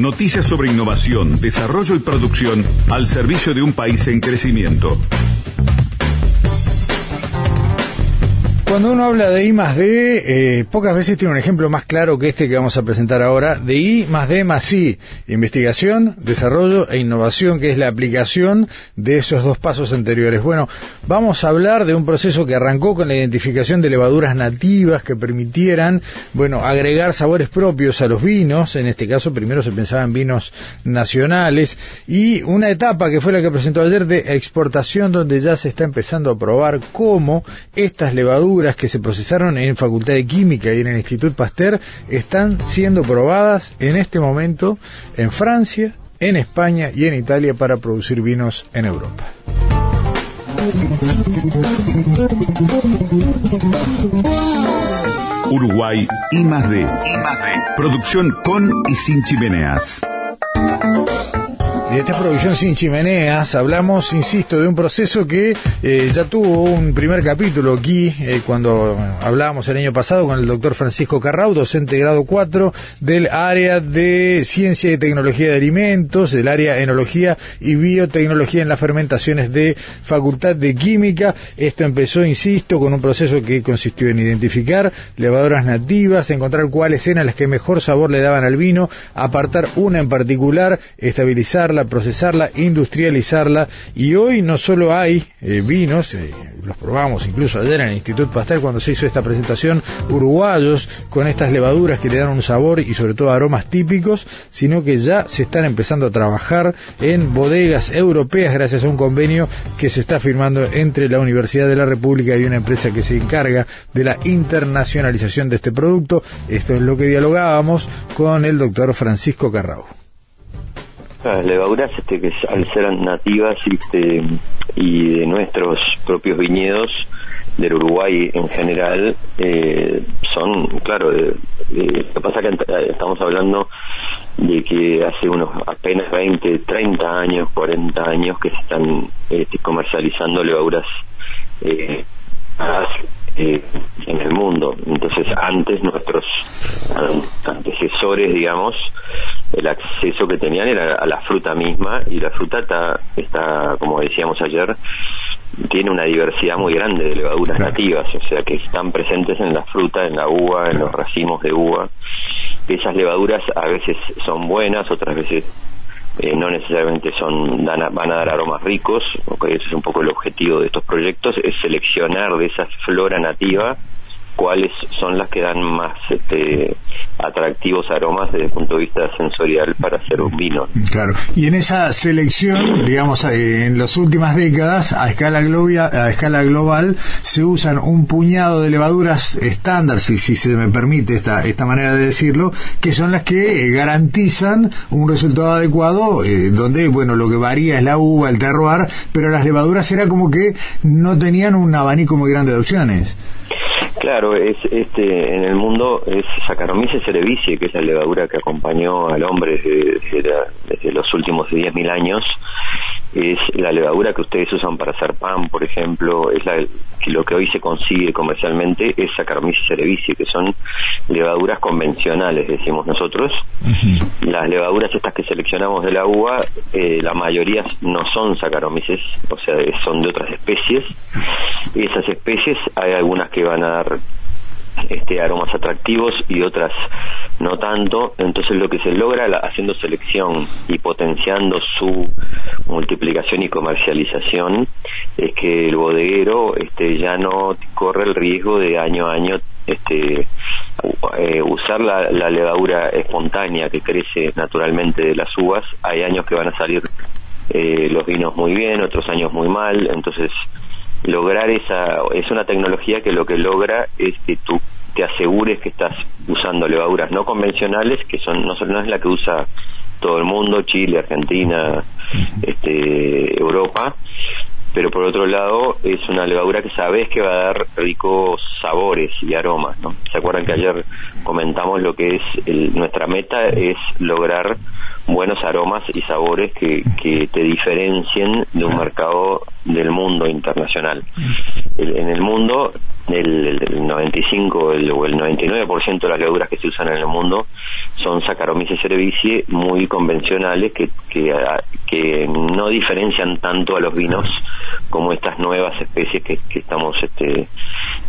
Noticias sobre innovación, desarrollo y producción al servicio de un país en crecimiento. Cuando uno habla de I más D, eh, pocas veces tiene un ejemplo más claro que este que vamos a presentar ahora, de I más D más I, investigación, desarrollo e innovación, que es la aplicación de esos dos pasos anteriores. Bueno, vamos a hablar de un proceso que arrancó con la identificación de levaduras nativas que permitieran, bueno, agregar sabores propios a los vinos, en este caso primero se pensaba en vinos nacionales, y una etapa que fue la que presentó ayer de exportación, donde ya se está empezando a probar cómo estas levaduras que se procesaron en Facultad de Química y en el Instituto Pasteur están siendo probadas en este momento en Francia, en España y en Italia para producir vinos en Europa. Uruguay I más D. Producción con y sin chimeneas. De esta producción sin chimeneas hablamos, insisto, de un proceso que eh, ya tuvo un primer capítulo aquí eh, cuando hablábamos el año pasado con el doctor Francisco Carrau, docente de grado 4 del área de Ciencia y Tecnología de Alimentos, del área Enología y Biotecnología en las fermentaciones de Facultad de Química. Esto empezó, insisto, con un proceso que consistió en identificar levaduras nativas, encontrar cuáles eran las que mejor sabor le daban al vino, apartar una en particular, estabilizarla, procesarla, industrializarla y hoy no solo hay eh, vinos, eh, los probamos incluso ayer en el Instituto Pastel cuando se hizo esta presentación, uruguayos con estas levaduras que le dan un sabor y sobre todo aromas típicos, sino que ya se están empezando a trabajar en bodegas europeas gracias a un convenio que se está firmando entre la Universidad de la República y una empresa que se encarga de la internacionalización de este producto. Esto es lo que dialogábamos con el doctor Francisco Carrao. Las levaduras, este, que al ser nativas este, y de nuestros propios viñedos, del Uruguay en general, eh, son, claro, lo que pasa que estamos hablando de que hace unos apenas 20, 30 años, 40 años que se están este, comercializando levaduras eh, eh, en el mundo. Entonces, antes nuestros antecesores, digamos, el acceso que tenían era a la fruta misma y la fruta está, está como decíamos ayer, tiene una diversidad muy grande de levaduras nativas, o sea, que están presentes en la fruta, en la uva, en los racimos de uva. Esas levaduras a veces son buenas, otras veces eh, no necesariamente son van a dar aromas ricos, porque ese es un poco el objetivo de estos proyectos, es seleccionar de esa flora nativa cuáles son las que dan más este, atractivos aromas desde el punto de vista sensorial para hacer un vino. Claro, y en esa selección, digamos, eh, en las últimas décadas, a escala, global, a escala global, se usan un puñado de levaduras estándar, si, se me permite esta, esta manera de decirlo, que son las que eh, garantizan un resultado adecuado, eh, donde, bueno, lo que varía es la uva, el terroir, pero las levaduras era como que no tenían un abanico muy grande de opciones. Claro, es este en el mundo es Saccharomyces cerevisiae, que es la levadura que acompañó al hombre desde, desde los últimos 10.000 años es la levadura que ustedes usan para hacer pan, por ejemplo, es la, lo que hoy se consigue comercialmente es Saccharomyces cerevisiae, que son levaduras convencionales, decimos nosotros. Las levaduras estas que seleccionamos de la uva, eh, la mayoría no son Saccharomyces, o sea, son de otras especies. Esas especies hay algunas que van a dar este, aromas atractivos y otras no tanto. Entonces lo que se logra haciendo selección y potenciando su multiplicación y comercialización es que el bodeguero este, ya no corre el riesgo de año a año este, eh, usar la, la levadura espontánea que crece naturalmente de las uvas. Hay años que van a salir eh, los vinos muy bien, otros años muy mal. Entonces lograr esa es una tecnología que lo que logra es que tú te asegures que estás usando levaduras no convencionales que son no, no es la que usa todo el mundo, Chile, Argentina, este, Europa, pero por otro lado es una levadura que sabes que va a dar ricos sabores y aromas, ¿no? ¿Se acuerdan que ayer comentamos lo que es nuestra meta es lograr buenos aromas y sabores que, que te diferencien de un mercado del mundo internacional. en el mundo, el, el 95 el, o el 99% de las levaduras que se usan en el mundo son Saccharomyces cerevisiae muy convencionales que, que, que no diferencian tanto a los vinos como estas nuevas especies que, que estamos este,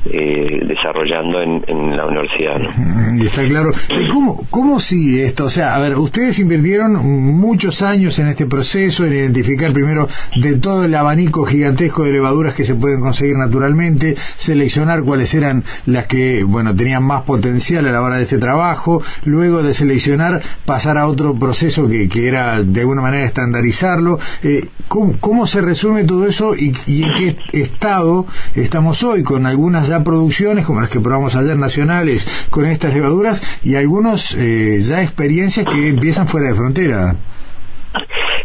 eh, desarrollando en, en, la universidad. ¿no? Está claro. ¿Cómo, ¿Cómo sigue esto? O sea, a ver, ustedes invirtieron muchos años en este proceso, en identificar primero de todo el abanico gigantesco de levaduras que se pueden conseguir naturalmente, seleccionar cuáles eran las que, bueno, tenían más potencial a la hora de este trabajo, luego de seleccionar pasar a otro proceso que, que era de alguna manera estandarizarlo. Eh, ¿cómo, ¿cómo, se resume todo eso y, y, en qué estado estamos hoy con algunas ya producciones como las que probamos ayer nacionales con estas levaduras y algunos eh, ya experiencias que empiezan fuera de frontera?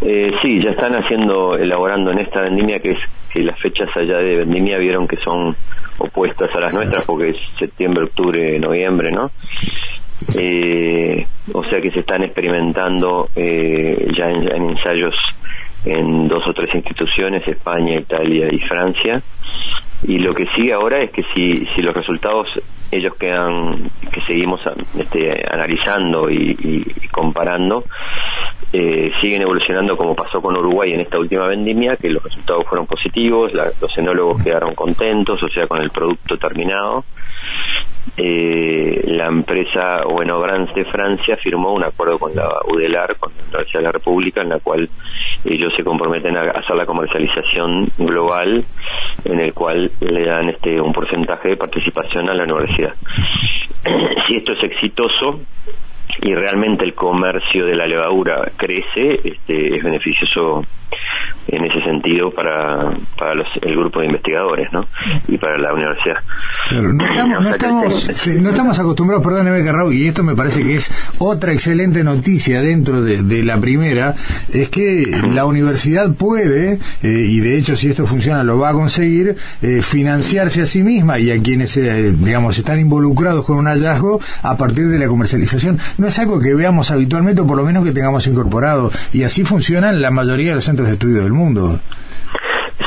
Eh, sí, ya están haciendo, elaborando en esta vendimia que es que las fechas allá de vendimia vieron que son opuestas a las nuestras porque es septiembre, octubre, noviembre, ¿no? Eh, o sea que se están experimentando eh, ya en, ensayos en dos o tres instituciones, España, Italia y Francia. Y lo que sigue ahora es que si, si los resultados ellos quedan, que seguimos este, analizando y, comparando, eh, siguen evolucionando como pasó con Uruguay en esta última vendimia, que los resultados fueron positivos, los enólogos quedaron contentos, o sea, con el producto terminado. Eh, la empresa Bueno Grants de Francia firmó un acuerdo con la UDELAR, con la Universidad de la República, en la cual ellos se comprometen a hacer la comercialización global, en el cual le dan este un porcentaje de participación a la universidad. si esto es exitoso, y realmente el comercio de la levadura crece, este, es beneficioso en ese sentido para, para los, el grupo de investigadores ¿no? y para la universidad. no estamos, no estamos, no estamos acostumbrados, perdóneme Carrao, y esto me parece que es otra excelente noticia dentro de, de la primera, es que la universidad puede, eh, y de hecho si esto funciona lo va a conseguir, eh, financiarse a sí misma y a quienes, eh, digamos, están involucrados con un hallazgo a partir de la comercialización. No es algo que veamos habitualmente o por lo menos que tengamos incorporado, y así funcionan la mayoría de los centros de estudio del mundo.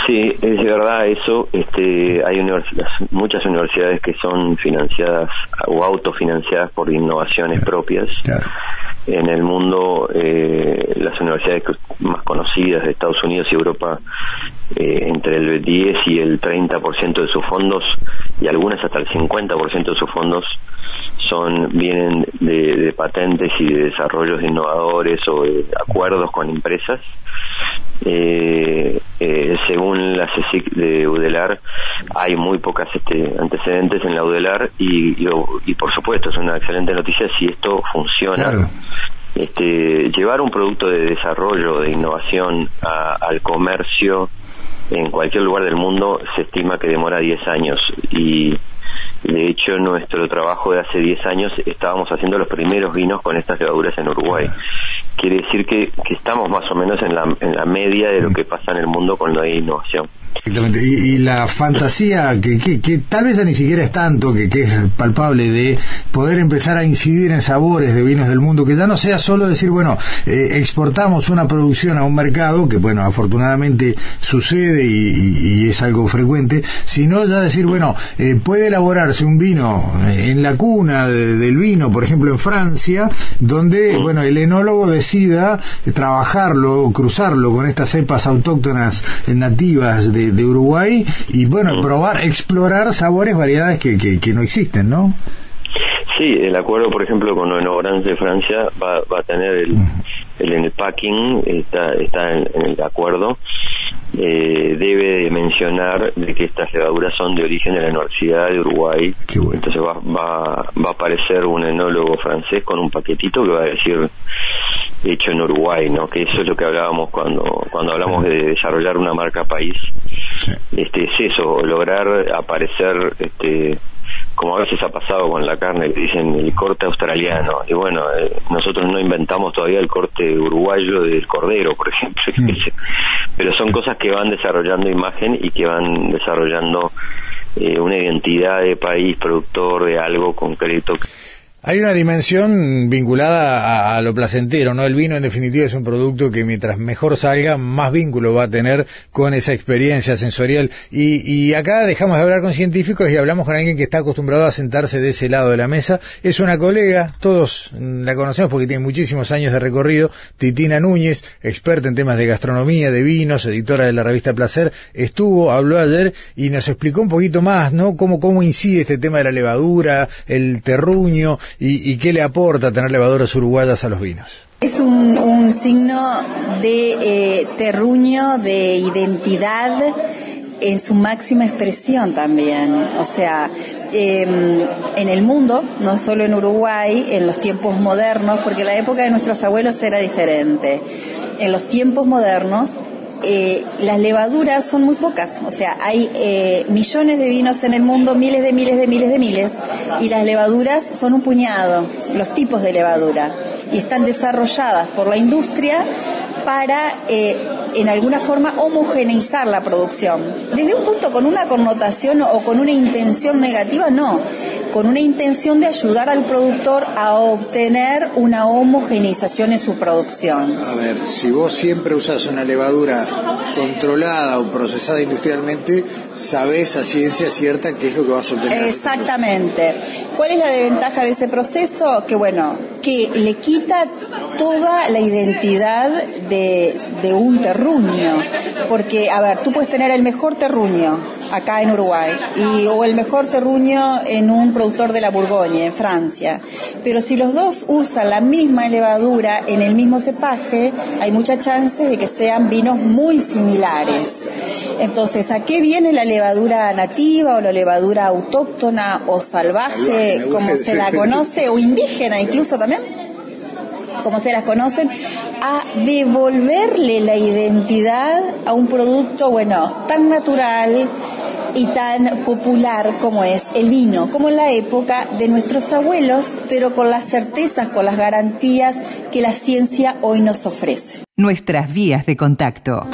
Sí, es verdad eso. Este, hay muchas universidades que son financiadas o autofinanciadas por innovaciones propias. En el mundo, eh, las universidades más conocidas de Estados Unidos y Europa, eh, entre el 10 y el 30% de sus fondos, y algunas hasta el 50% de sus fondos, son vienen de, de patentes y de desarrollos innovadores o de acuerdos con empresas eh, eh, según la CSIC de UDELAR, hay muy pocas este, antecedentes en la UDELAR y, y, por supuesto es una excelente noticia si esto funciona. Este, llevar un producto de desarrollo, de innovación al comercio en cualquier lugar del mundo se estima que demora 10 años. Y de hecho, nuestro trabajo de hace 10 años estábamos haciendo los primeros vinos con estas levaduras en Uruguay quiere decir que, que estamos más o menos en la, en la media de lo que pasa en el mundo con la innovación. Exactamente. Y, la fantasía, que, que, tal vez ya ni siquiera es tanto, que, que, es palpable, de poder empezar a incidir en sabores de vinos del mundo, que ya no sea solo decir, bueno, eh, exportamos una producción a un mercado, que bueno, afortunadamente sucede y, es algo frecuente, sino ya decir, bueno, eh, puede elaborarse un vino en la cuna del vino, por ejemplo en Francia, donde, bueno, el enólogo decida trabajarlo, cruzarlo con estas cepas autóctonas nativas de de, Uruguay y bueno, probar, explorar sabores, variedades que, que, no existen, ¿no? Sí, el acuerdo, por ejemplo, con Orange de Francia va, va a tener el, el, en el packing, está, está en, el acuerdo, eh, debe mencionar de que estas levaduras son de origen de la Universidad de Uruguay. Entonces va, va, va a aparecer un enólogo francés con un paquetito que va a decir hecho en Uruguay, ¿no? Que eso es lo que hablábamos cuando cuando hablamos de desarrollar una marca país. Este es eso, lograr aparecer este como a veces ha pasado con la carne, que dicen el corte australiano. Y bueno, eh, nosotros no inventamos todavía el corte uruguayo del cordero, por ejemplo. Pero son cosas que van desarrollando imagen y que van desarrollando eh, una identidad de país, productor de algo concreto. Hay una dimensión vinculada a, lo placentero, ¿no? El vino en definitiva es un producto que mientras mejor salga, más vínculo va a tener con esa experiencia sensorial. Y, acá dejamos de hablar con científicos y hablamos con alguien que está acostumbrado a sentarse de ese lado de la mesa. Es una colega, todos la conocemos porque tiene muchísimos años de recorrido, Titina Núñez, experta en temas de gastronomía, de vinos, editora de la revista Placer, estuvo, habló ayer y nos explicó un poquito más, ¿no? Cómo, cómo incide este tema de la levadura, el terruño, ¿Y, qué le aporta tener levaduras uruguayas a los vinos? Es un, signo de eh, terruño, de identidad en su máxima expresión también. O sea, em, en el mundo, no solo en Uruguay, en los tiempos modernos, porque la época de nuestros abuelos era diferente. En los tiempos modernos, eh, las levaduras son muy pocas, o sea, hay eh, millones de vinos en el mundo, miles de miles de miles de miles, y las levaduras son un puñado, los tipos de levadura, y están desarrolladas por la industria para eh, en alguna forma homogeneizar la producción. Desde un punto con una connotación o con una intención negativa, no, con una intención de ayudar al productor a obtener una homogeneización en su producción. A ver, si vos siempre usas una levadura controlada o procesada industrialmente, sabés a ciencia cierta qué es lo que vas a obtener. Exactamente. ¿Cuál es la desventaja de ese proceso? Que bueno, que le quita toda la identidad de, de un terruño. Porque, a ver, tú puedes tener el mejor terruño acá en Uruguay y, o el mejor terruño en un productor de la Bourgogne, en Francia. Pero si los dos usan la misma levadura en el mismo cepaje, hay mucha chance de que sean vinos muy similares. Entonces, ¿a qué viene la levadura nativa o la levadura autóctona o salvaje, como se la conoce, o indígena incluso también? Como se las conocen, a devolverle la identidad a un producto, bueno, tan natural, y tan popular como es el vino, como en la época de nuestros abuelos, pero con las certezas, con las garantías que la ciencia hoy nos ofrece. Nuestras vías de contacto.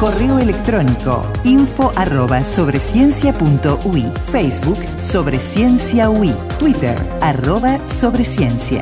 Correo electrónico info arroba Facebook sobre ciencia Twitter arroba sobre ciencia.